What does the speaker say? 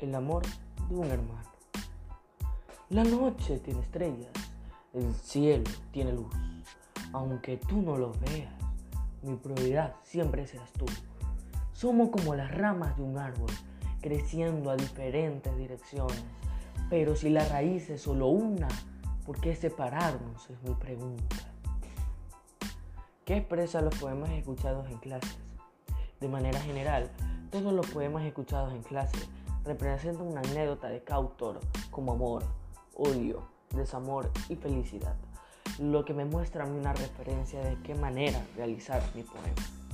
el amor de un hermano. La noche tiene estrellas, el cielo tiene luz. Aunque tú no lo veas, mi prioridad siempre serás tú. Somos como las ramas de un árbol, creciendo a diferentes direcciones. Pero si la raíz es solo una, ¿por qué separarnos? Es mi pregunta. ¿Qué expresan los poemas escuchados en clases? De manera general, todos los poemas escuchados en clase representan una anécdota de cada autor, como amor, odio, desamor y felicidad, lo que me muestra a mí una referencia de qué manera realizar mi poema.